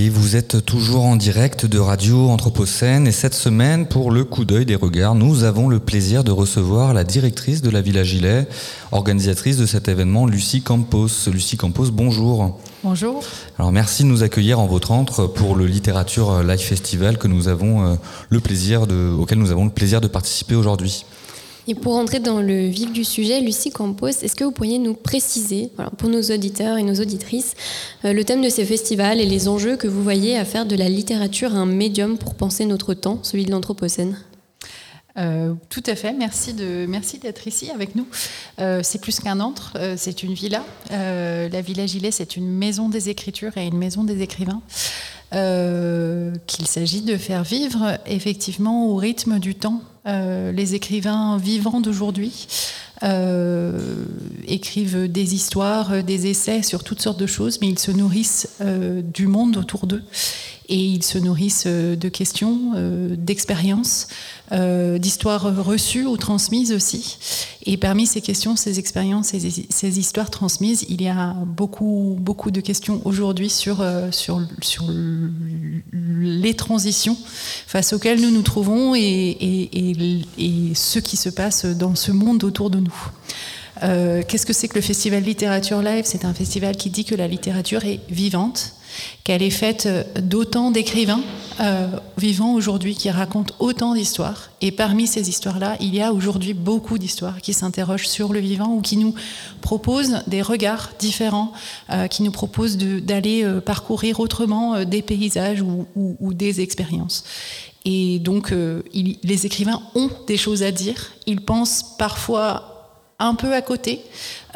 Et vous êtes toujours en direct de Radio Anthropocène et cette semaine, pour le coup d'œil des regards, nous avons le plaisir de recevoir la directrice de la Villa Gilet, organisatrice de cet événement, Lucie Campos. Lucie Campos, bonjour. Bonjour. Alors merci de nous accueillir en votre entre pour le Littérature Live Festival que nous avons euh, le plaisir de, auquel nous avons le plaisir de participer aujourd'hui. Et pour entrer dans le vif du sujet, Lucie Campos, est-ce que vous pourriez nous préciser, pour nos auditeurs et nos auditrices, euh, le thème de ces festivals et les enjeux que vous voyez à faire de la littérature un médium pour penser notre temps, celui de l'Anthropocène Euh, tout à fait, merci merci d'être ici avec nous. Euh, c'est plus qu'un antre, c'est une villa. La Villa Gilet, c'est une maison des écritures et une maison des écrivains. Euh, qu'il s'agit de faire vivre effectivement au rythme du temps. Euh, les écrivains vivants d'aujourd'hui euh, écrivent des histoires, des essais sur toutes sortes de choses, mais ils se nourrissent du monde autour d'eux et ils se nourrissent euh, de questions, euh, d'expériences, euh, d'histoires reçues ou transmises aussi. Et parmi ces questions, ces expériences, ces, ces histoires transmises, il y a beaucoup, beaucoup de questions aujourd'hui sur, sur, sur les transitions face auxquelles nous nous trouvons et, et, et, ce qui se passe dans ce monde autour de nous. Qu'est-ce que c'est que le festival Littérature Live? C'est un festival qui dit que la littérature est vivante, qu'elle est faite d'autant d'écrivains euh, vivants aujourd'hui qui racontent autant d'histoires. Et parmi ces histoires-là, il y a aujourd'hui beaucoup d'histoires qui s'interrogent sur le vivant ou qui nous proposent des regards différents, euh, qui nous proposent d'aller euh, parcourir autrement euh, des paysages ou, des expériences. Et donc, euh, les écrivains ont des choses à dire. Ils pensent parfois un peu à côté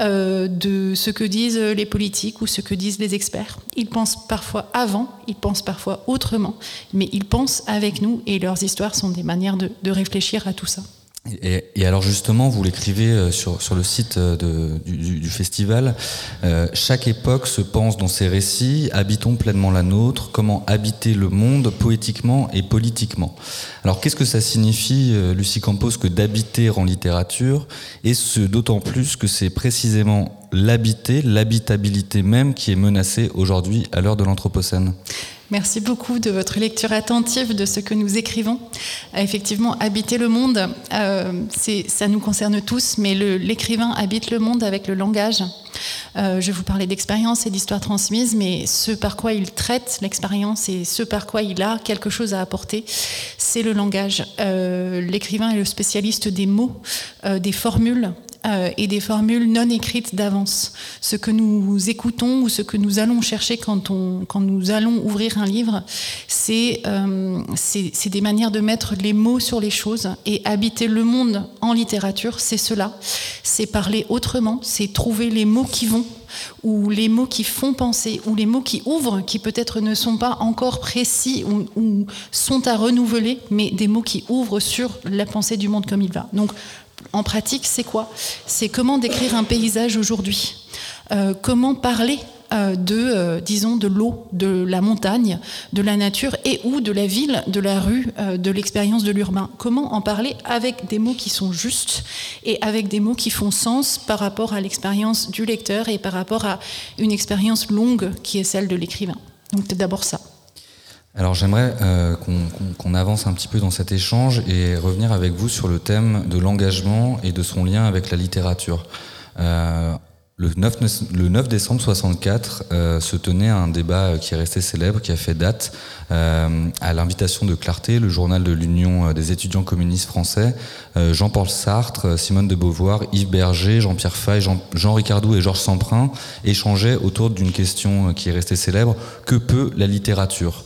euh, de ce que disent les politiques ou ce que disent les experts. Ils pensent parfois avant, ils pensent parfois autrement, mais ils pensent avec nous et leurs histoires sont des manières de, de réfléchir à tout ça. Et, alors justement, vous l'écrivez sur, sur le site de, du, festival, euh, chaque époque se pense dans ses récits, habitons pleinement la nôtre, comment habiter le monde poétiquement et politiquement. Alors qu'est-ce que ça signifie, euh, Lucie Campos, que d'habiter en littérature, et ce d'autant plus que c'est précisément l'habiter, l'habitabilité même qui est menacée aujourd'hui à l'heure de l'Anthropocène Merci beaucoup de votre lecture attentive de ce que nous écrivons. Effectivement, habiter le monde, euh, ça nous concerne tous, mais l'écrivain habite le monde avec le langage. Euh, je vous parler d'expérience et d'histoire transmise, mais ce par quoi il traite l'expérience et ce par quoi il a quelque chose à apporter, c'est le langage. Euh, l'écrivain est le spécialiste des mots, des formules, euh, et des formules non écrites d'avance. Ce que nous écoutons ou ce que nous allons chercher quand, on, quand nous allons ouvrir un livre, c'est euh, des manières de mettre les mots sur les choses. Et habiter le monde en littérature, c'est cela. C'est parler autrement, c'est trouver les mots qui vont ou les mots qui font penser, ou les mots qui ouvrent, qui peut-être ne sont pas encore précis ou, ou, sont à renouveler, mais des mots qui ouvrent sur la pensée du monde comme il va. Donc, en pratique, c'est quoi? C'est comment décrire un paysage aujourd'hui. Euh, Comment parler euh, de, euh, disons, de l'eau, de la montagne, de la nature et ou de la ville, de la rue, de l'expérience de l'urbain? Comment en parler avec des mots qui sont justes et avec des mots qui font sens par rapport à l'expérience du lecteur et par rapport à une expérience longue qui est celle de l'écrivain? Donc c'est d'abord ça. Alors j'aimerais euh, qu'on qu qu avance un petit peu dans cet échange et revenir avec vous sur le thème de l'engagement et de son lien avec la littérature. Euh, le 9, le 9 décembre 64 euh, se tenait un débat qui est resté célèbre, qui a fait date, euh, à l'invitation de Clarté, le journal de l'Union des étudiants communistes français, euh, Jean-Paul Sartre, Simone de Beauvoir, Yves Berger, Jean-Pierre Fay, Jean, Jean Ricardou et Georges Semprin échangeaient autour d'une question qui est restée célèbre, que peut la littérature?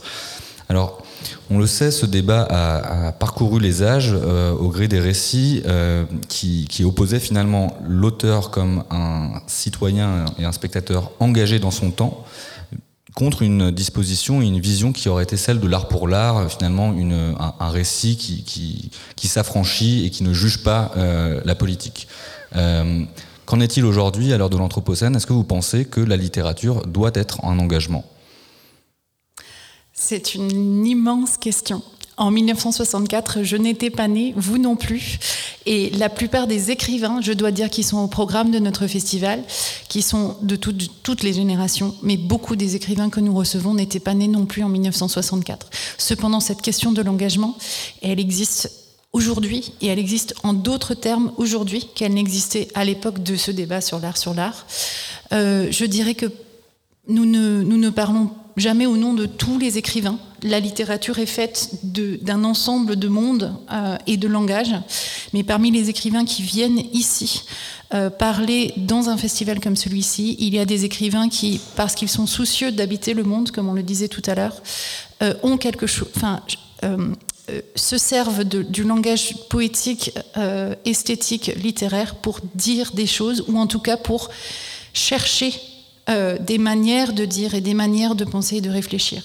Alors, on le sait, ce débat a, parcouru les âges euh, au gré des récits euh, qui, opposaient finalement l'auteur comme un citoyen et un spectateur engagé dans son temps contre une disposition et une vision qui aurait été celle de l'art pour l'art, finalement un, récit qui s'affranchit et qui ne juge pas euh, la politique. Qu'en est-il aujourd'hui à l'heure de l'Anthropocène? Est-ce que vous pensez que la littérature doit être un engagement? C'est une immense question. En 1964, je n'étais pas née, vous non plus. Et la plupart des écrivains, je dois dire, qui sont au programme de notre festival, qui sont de toutes les générations, mais beaucoup des écrivains que nous recevons n'étaient pas nés non plus en 1964. Cependant, cette question de l'engagement, elle existe aujourd'hui et elle existe en d'autres termes aujourd'hui qu'elle n'existait à l'époque de ce débat sur l'art sur l'art. Euh, je dirais que nous ne, nous ne parlons jamais au nom de tous les écrivains. La littérature est faite d'un ensemble de mondes euh, et de langages, mais parmi les écrivains qui viennent ici euh, parler dans un festival comme celui-ci, il y a des écrivains qui, parce qu'ils sont soucieux d'habiter le monde, comme on le disait tout à l'heure, euh, ont quelque chose, enfin, se servent du langage poétique, esthétique, littéraire pour dire des choses, ou en tout cas pour chercher euh, des manières de dire et des manières de penser et de réfléchir.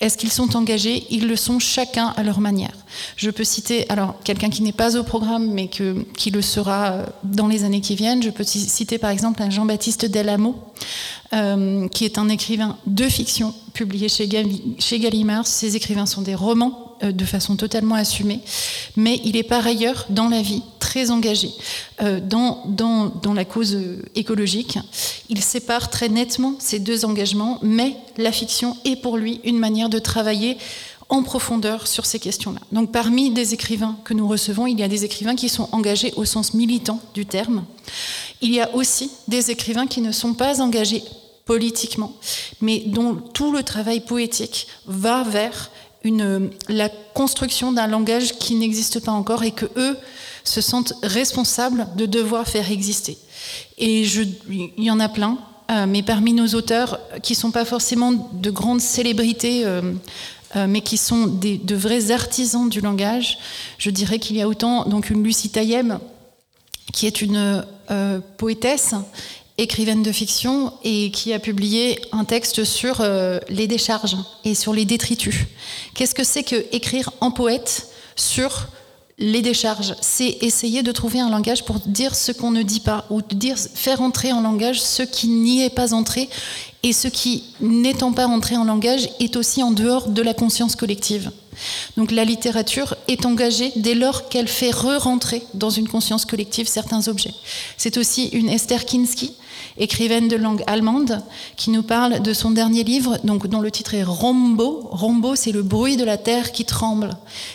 Est-ce qu'ils sont engagés? Ils le sont chacun à leur manière. Je peux citer, alors quelqu'un qui n'est pas au programme mais que, qui le sera euh, dans les années qui viennent, je peux citer par exemple un Jean-Baptiste Delamo, euh, qui est un écrivain de fiction publié chez, chez Gallimard. Ces écrivains sont des romans de façon totalement assumée, mais il est par ailleurs dans la vie très engagé euh, dans, la cause écologique. Il sépare très nettement ces deux engagements, mais la fiction est pour lui une manière de travailler en profondeur sur ces questions-là. Donc parmi des écrivains que nous recevons, il y a des écrivains qui sont engagés au sens militant du terme. Il y a aussi des écrivains qui ne sont pas engagés politiquement, mais dont tout le travail poétique va vers la construction d'un langage qui n'existe pas encore et que eux se sentent responsables de devoir faire exister. Et il y en a plein, euh, mais parmi nos auteurs, qui ne sont pas forcément de grandes célébrités, euh, euh, mais qui sont de vrais artisans du langage, je dirais qu'il y a autant donc une Lucie qui est une poétesse écrivaine de fiction et qui a publié un texte sur euh, les décharges et sur les détritus. Qu'est-ce que c'est que écrire en poète sur les décharges? C'est essayer de trouver un langage pour dire ce qu'on ne dit pas ou dire, faire entrer en langage ce qui n'y est pas entré et ce qui, n'étant pas entré en langage, est aussi en dehors de la conscience collective. Donc la littérature est engagée dès lors qu'elle fait re-rentrer dans une conscience collective certains objets. C'est aussi une Esther Kinski écrivaine de langue allemande, qui nous parle de son dernier livre, dont le titre est Rombo. Rombo, c'est le bruit de la terre qui tremble.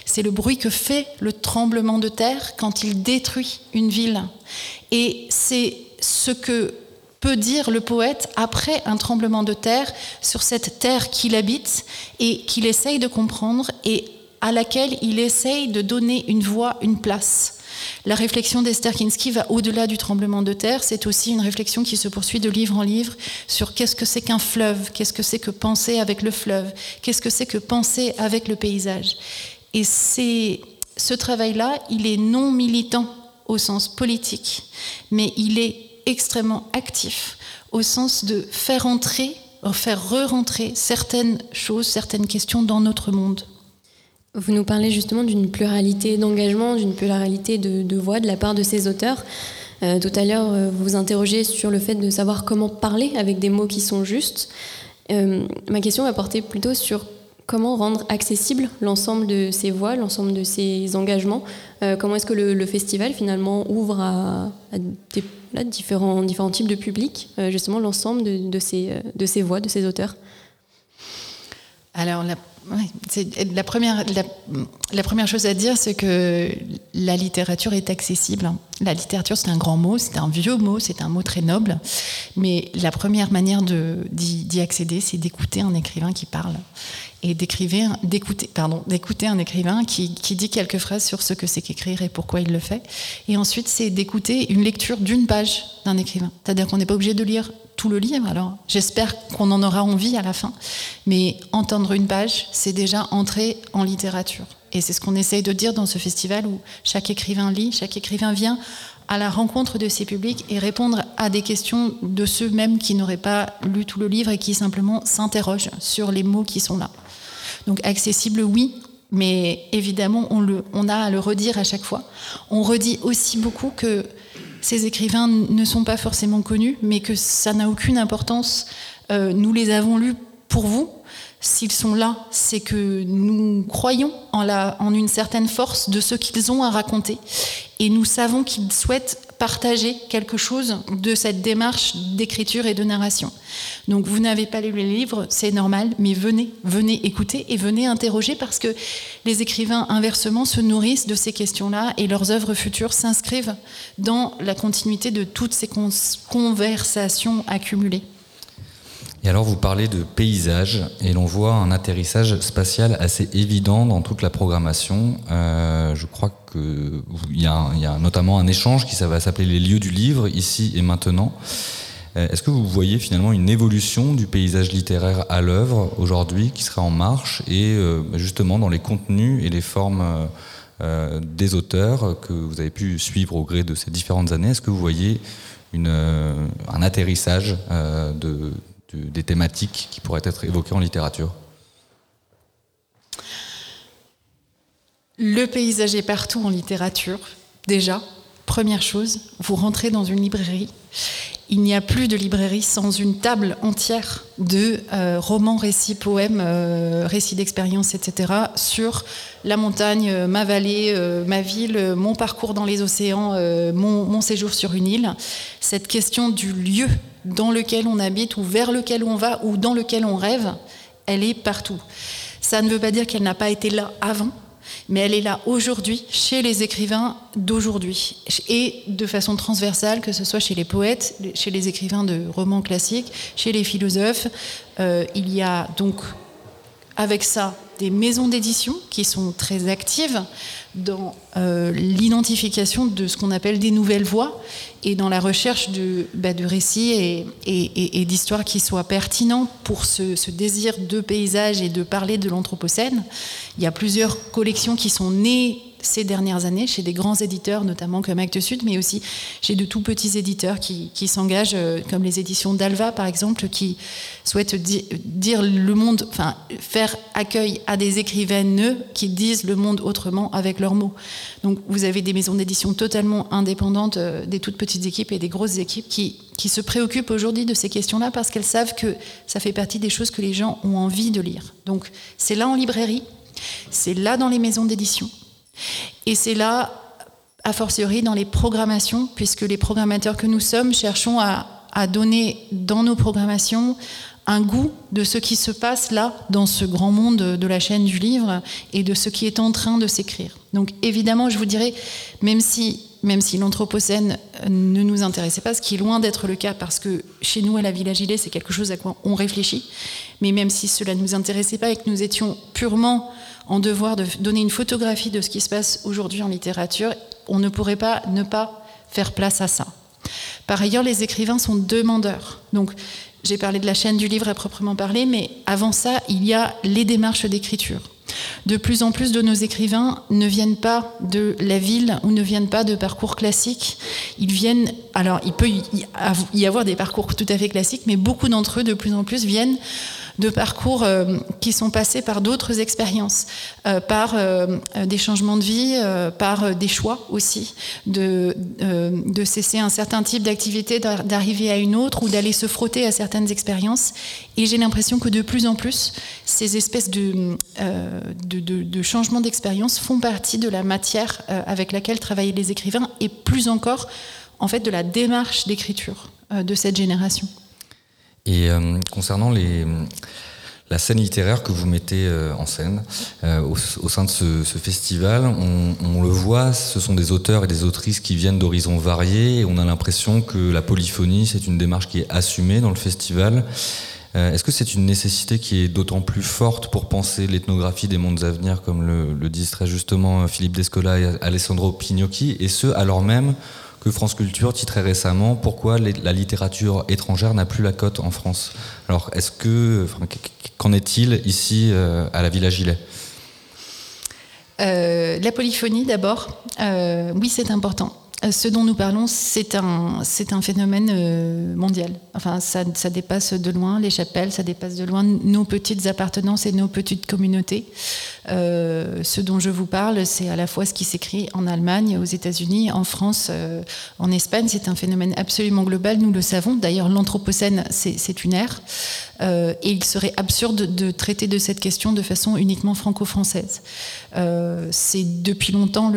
C'est le bruit que fait le tremblement de terre quand il détruit une ville. Et c'est ce que peut dire le poète après un tremblement de terre sur cette terre qu'il habite et qu'il essaye de comprendre et à laquelle il essaye de donner une voix, une place. La réflexion d'Esther Kinski va au-delà du tremblement de terre. C'est aussi une réflexion qui se poursuit de livre en livre sur qu'est-ce que c'est qu'un fleuve, qu'est-ce que c'est que penser avec le fleuve, qu'est-ce que c'est que penser avec le paysage. Et ce travail-là, il est non militant au sens politique, mais il est extrêmement actif au sens de faire entrer, faire re-rentrer certaines choses, certaines questions dans notre monde. Vous nous parlez justement d'une pluralité d'engagement, d'une pluralité de, voix de la part de ces auteurs. Euh, tout à l'heure, euh, vous vous interrogez sur le fait de savoir comment parler avec des mots qui sont justes. Euh, ma question va porter plutôt sur comment rendre accessible l'ensemble de ces voix, l'ensemble de ces engagements. comment est-ce que le, festival finalement ouvre à, différents, types de publics, justement l'ensemble de, de, ces, de ces voix, de ces auteurs? Alors, la la première, chose à dire, c'est que la littérature est accessible. La littérature, c'est un grand mot, c'est un vieux mot, c'est un mot très noble. Mais la première manière d'y accéder, c'est d'écouter un écrivain qui parle. Et d'écouter un écrivain qui, qui, dit quelques phrases sur ce que c'est qu'écrire et pourquoi il le fait. Et ensuite, c'est d'écouter une lecture d'une page d'un écrivain. C'est-à-dire qu'on n'est pas obligé de lire tout le livre. Alors, j'espère qu'on en aura envie à la fin. Mais entendre une page, c'est déjà entrer en littérature. Et c'est ce qu'on essaye de dire dans ce festival où chaque écrivain lit, chaque écrivain vient à la rencontre de ses publics et répondre à des questions de ceux mêmes qui n'auraient pas lu tout le livre et qui simplement s'interrogent sur les mots qui sont là. Donc accessible, oui, mais évidemment, on, a à le redire à chaque fois. On redit aussi beaucoup que ces écrivains ne sont pas forcément connus, mais que ça n'a aucune importance. Euh, nous les avons lus pour vous. S'ils sont là, c'est que nous croyons en, une certaine force de ce qu'ils ont à raconter. Et nous savons qu'ils souhaitent partager quelque chose de cette démarche d'écriture et de narration. Donc vous n'avez pas lu les livres, c'est normal, mais venez, venez écouter et venez interroger parce que les écrivains inversement se nourrissent de ces questions-là et leurs œuvres futures s'inscrivent dans la continuité de toutes ces conversations accumulées. Et alors vous parlez de paysage et l'on voit un atterrissage spatial assez évident dans toute la programmation. Euh, je crois qu'il y, y, a notamment un échange qui ça va s'appeler les lieux du livre ici et maintenant. Euh, est-ce que vous voyez finalement une évolution du paysage littéraire à l'œuvre aujourd'hui qui sera en marche et euh, justement dans les contenus et les formes des auteurs que vous avez pu suivre au gré de ces différentes années? Est-ce que vous voyez un atterrissage de, des thématiques qui pourraient être évoquées en littérature Le paysage est partout en littérature, déjà. Première chose, vous rentrez dans une librairie. Il n'y a plus de librairie sans une table entière de euh, romans, récits, poèmes, euh, récits d'expérience, etc. sur la montagne, euh, ma vallée, ma ville, mon parcours dans les océans, mon, mon, séjour sur une île. Cette question du lieu dans lequel on habite ou vers lequel on va ou dans lequel on rêve, elle est partout. Ça ne veut pas dire qu'elle n'a pas été là avant, mais elle est là aujourd'hui chez les écrivains d'aujourd'hui et de façon transversale, que ce soit chez les poètes, chez les écrivains de romans classiques, chez les philosophes. Euh, il y a donc avec ça des maisons d'édition qui sont très actives dans euh, l'identification de ce qu'on appelle des nouvelles voies et dans la recherche de, bah, récits et, d'histoires qui soient pertinents pour ce, désir de paysage et de parler de l'Anthropocène. Il y a plusieurs collections qui sont nées ces dernières années chez des grands éditeurs, notamment comme Actes Sud, mais aussi chez de tout petits éditeurs qui, s'engagent, euh, comme les éditions d'Alva par exemple, qui souhaitent dire le monde, enfin faire accueil à des écrivaines qui disent le monde autrement avec leurs mots. Donc vous avez des maisons d'édition totalement indépendantes, euh, des toutes petites équipes et des grosses équipes qui, qui se préoccupent aujourd'hui de ces questions-là parce qu'elles savent que ça fait partie des choses que les gens ont envie de lire. Donc c'est là en librairie, c'est là dans les maisons d'édition. Et c'est là, a fortiori, dans les programmations, puisque les programmateurs que nous sommes cherchons à, donner dans nos programmations un goût de ce qui se passe là, dans ce grand monde de la chaîne du livre, et de ce qui est en train de s'écrire. Donc évidemment, je vous dirais, même si, même si l'Anthropocène ne nous intéressait pas, ce qui est loin d'être le cas, parce que chez nous, à la Villa Gilet, c'est quelque chose à quoi on réfléchit, mais même si cela ne nous intéressait pas et que nous étions purement en devoir de donner une photographie de ce qui se passe aujourd'hui en littérature, on ne pourrait pas ne pas faire place à ça. Par ailleurs, les écrivains sont demandeurs. Donc, j'ai parlé de la chaîne du livre à proprement parler, mais avant ça, il y a les démarches d'écriture. De plus en plus de nos écrivains ne viennent pas de la ville ou ne viennent pas de parcours classiques. Ils viennent, alors il peut y avoir des parcours tout à fait classiques, mais beaucoup d'entre eux, de plus en plus, viennent de parcours euh, qui sont passés par d'autres expériences, euh, par euh, des changements de vie, par des choix aussi, de, cesser un certain type d'activité, d'arriver à une autre ou d'aller se frotter à certaines expériences. Et j'ai l'impression que de plus en plus, ces espèces de changements d'expérience font partie de la matière avec laquelle travaillent les écrivains et plus encore, en fait, de la démarche d'écriture de cette génération. Et euh, concernant les, la scène littéraire que vous mettez euh, en scène euh, au, sein de ce, festival, on, le voit, ce sont des auteurs et des autrices qui viennent d'horizons variés et on a l'impression que la polyphonie, c'est une démarche qui est assumée dans le festival. Est-ce que c'est une nécessité qui est d'autant plus forte pour penser l'ethnographie des mondes à venir, comme le, le disent très justement Philippe Descola et Alessandro Pignocchi, et ce alors même que France Culture titrait récemment Pourquoi la littérature étrangère n'a plus la cote en France? Alors, est-ce que, qu'en est-il ici euh, à la Villa Gilet euh, La polyphonie, d'abord, euh, oui, c'est important. Ce dont nous parlons, c'est un, c'est un phénomène euh, mondial. Enfin, ça, ça, dépasse de loin les chapelles, ça dépasse de loin nos petites appartenances et nos petites communautés. Euh, ce dont je vous parle, c'est à la fois ce qui s'écrit en Allemagne, aux États-Unis, en France, euh, en Espagne. C'est un phénomène absolument global, nous le savons. D'ailleurs, l'Anthropocène, c'est une ère. Euh, et il serait absurde de traiter de cette question de façon uniquement franco-française. Euh, c'est depuis longtemps,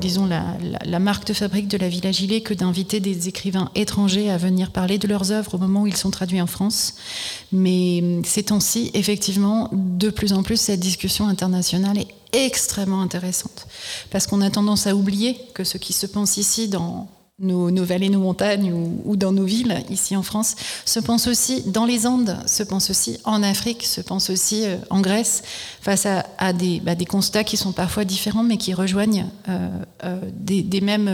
disons, la, la, marque de fabrique de la Villa Gilet que d'inviter des écrivains étrangers à venir parler de leurs œuvres au moment où ils sont traduits en France. Mais ces temps-ci, effectivement, de plus en plus, cette discussion internationale est extrêmement intéressante. Parce qu'on a tendance à oublier que ce qui se pense ici dans nos, nos, vallées, nos montagnes ou, dans nos villes, ici en France, se pense aussi dans les Andes, se pense aussi en Afrique, se pense aussi euh, en Grèce, face à, des, bah, des, constats qui sont parfois différents, mais qui rejoignent euh, euh, des, des, mêmes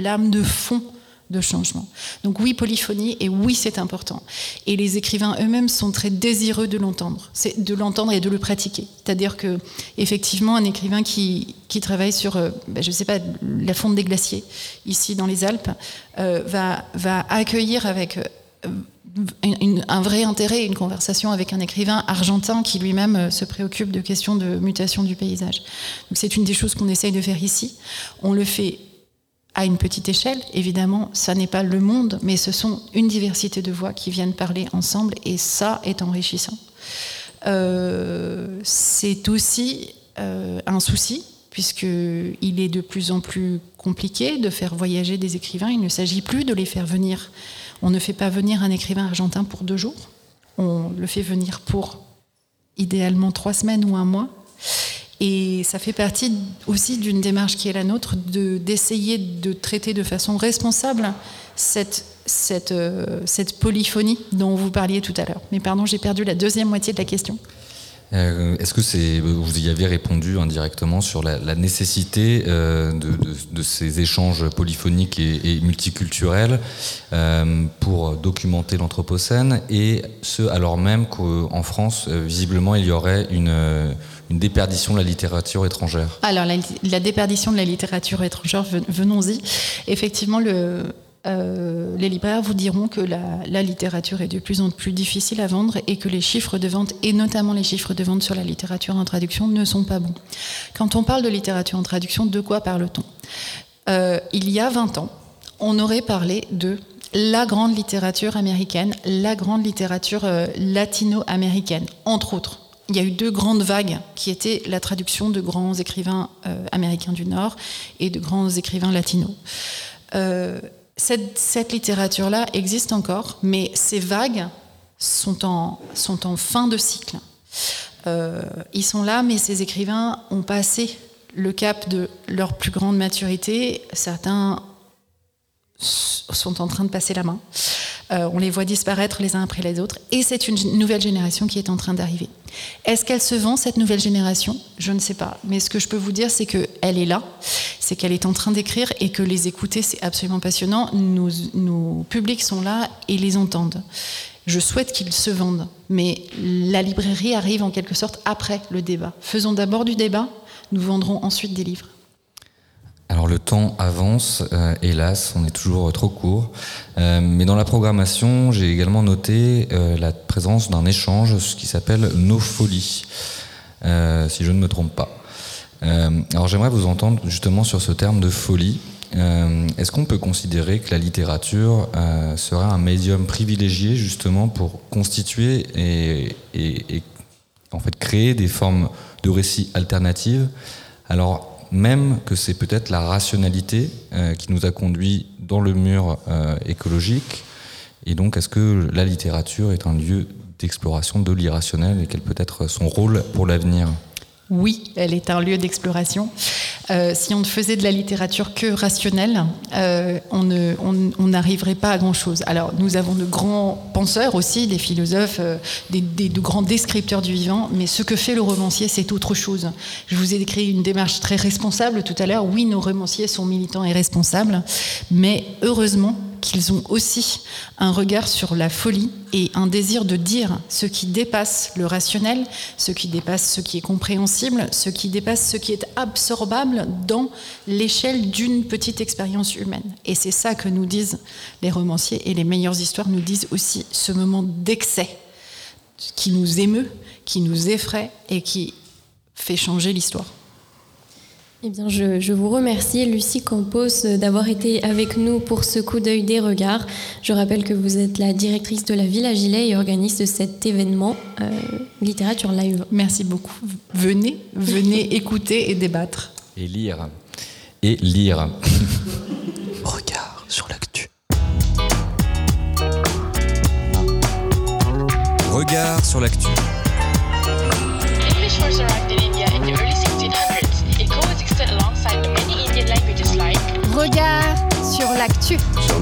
lames de fond de changement. Donc oui, polyphonie, et oui, c'est important. Et les écrivains eux-mêmes sont très désireux de l'entendre, c'est de l'entendre et de le pratiquer. C'est-à-dire que, effectivement, un écrivain qui, travaille sur, euh, ben, je ne sais pas, la fonte des glaciers, ici dans les Alpes, euh, va, accueillir avec... Euh, un vrai intérêt, une conversation avec un écrivain argentin qui lui-même se préoccupe de questions de mutation du paysage. C'est une des choses qu'on essaye de faire ici. On le fait à une petite échelle, évidemment, ça n'est pas le monde, mais ce sont une diversité de voix qui viennent parler ensemble et ça est enrichissant. Euh, c'est aussi euh, un souci, puisqu'il est de plus en plus compliqué de faire voyager des écrivains. Il ne s'agit plus de les faire venir. On ne fait pas venir un écrivain argentin pour deux jours, on le fait venir pour idéalement trois semaines ou un mois. Et ça fait partie aussi d'une démarche qui est la nôtre, d'essayer de, traiter de façon responsable cette, cette, euh, cette polyphonie dont vous parliez tout à l'heure. Mais pardon, j'ai perdu la deuxième moitié de la question. Euh, Est-ce que vous y avez répondu indirectement sur la, nécessité euh, de, ces échanges polyphoniques et, multiculturels pour documenter l'anthropocène et ce alors même qu'en France visiblement il y aurait une une déperdition de la littérature étrangère Alors, la, déperdition de la littérature étrangère, venons-y. Effectivement, euh, les libraires vous diront que la, la, littérature est de plus en plus difficile à vendre et que les chiffres de vente, et notamment les chiffres de vente sur la littérature en traduction, ne sont pas bons. Quand on parle de littérature en traduction, de quoi parle-t-on? Euh, Il y a 20 ans, on aurait parlé de la grande littérature américaine, la grande littérature euh, latino-américaine, entre autres il y a eu deux grandes vagues qui étaient la traduction de grands écrivains euh, américains du Nord et de grands écrivains latinos. Euh, cette, littérature-là existe encore, mais ces vagues sont en, sont en fin de cycle. Euh, ils sont là, mais ces écrivains ont passé le cap de leur plus grande maturité. Certains sont en train de passer la main. Euh, on les voit disparaître les uns après les autres. Et c'est une nouvelle génération qui est en train d'arriver. Est-ce qu'elle se vend, cette nouvelle génération? Je ne sais pas. Mais ce que je peux vous dire, c'est qu'elle est là, c'est qu'elle est en train d'écrire et que les écouter, c'est absolument passionnant. Nos, nos publics sont là et les entendent. Je souhaite qu'ils se vendent. Mais la librairie arrive en quelque sorte après le débat. Faisons d'abord du débat, nous vendrons ensuite des livres. Alors le temps avance, euh, hélas, on est toujours trop court. Euh, mais dans la programmation, j'ai également noté euh, la présence d'un échange, ce qui s'appelle Nos Folies, euh, si je ne me trompe pas. Euh, alors j'aimerais vous entendre justement sur ce terme de folie. Est-ce qu'on peut considérer que la littérature serait un médium privilégié justement pour constituer et en fait créer des formes de récits alternatives? Alors même que c'est peut-être la rationalité euh, qui nous a conduit dans le mur euh, écologique. Et donc, est-ce que la littérature est un lieu d'exploration de l'irrationnel et quel peut être son rôle pour l'avenir? Oui, elle est un lieu d'exploration. Euh, si on ne faisait de la littérature que rationnelle, euh, on n'arriverait pas à grand-chose. Alors, nous avons de grands penseurs aussi, des philosophes, euh, des, des, de grands descripteurs du vivant, mais ce que fait le romancier, c'est autre chose. Je vous ai décrit une démarche très responsable tout à l'heure. Oui, nos romanciers sont militants et responsables, mais heureusement, qu'ils ont aussi un regard sur la folie et un désir de dire ce qui dépasse le rationnel, ce qui dépasse ce qui est compréhensible, ce qui dépasse ce qui est absorbable dans l'échelle d'une petite expérience humaine. Et c'est ça que nous disent les romanciers et les meilleures histoires nous disent aussi ce moment d'excès qui nous émeut, qui nous effraie et qui fait changer l'histoire. Eh bien, je, vous remercie, Lucie Campos, d'avoir été avec nous pour ce coup d'œil des regards. Je rappelle que vous êtes la directrice de la Villa Gilet et organiste de cet événement euh, Littérature Live. Merci beaucoup. Venez, venez écouter et débattre. Et lire. Et lire. Regard sur l'actu. Regard sur l'actu.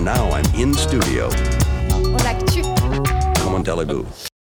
Now I'm in studio. On tell Comment allez-vous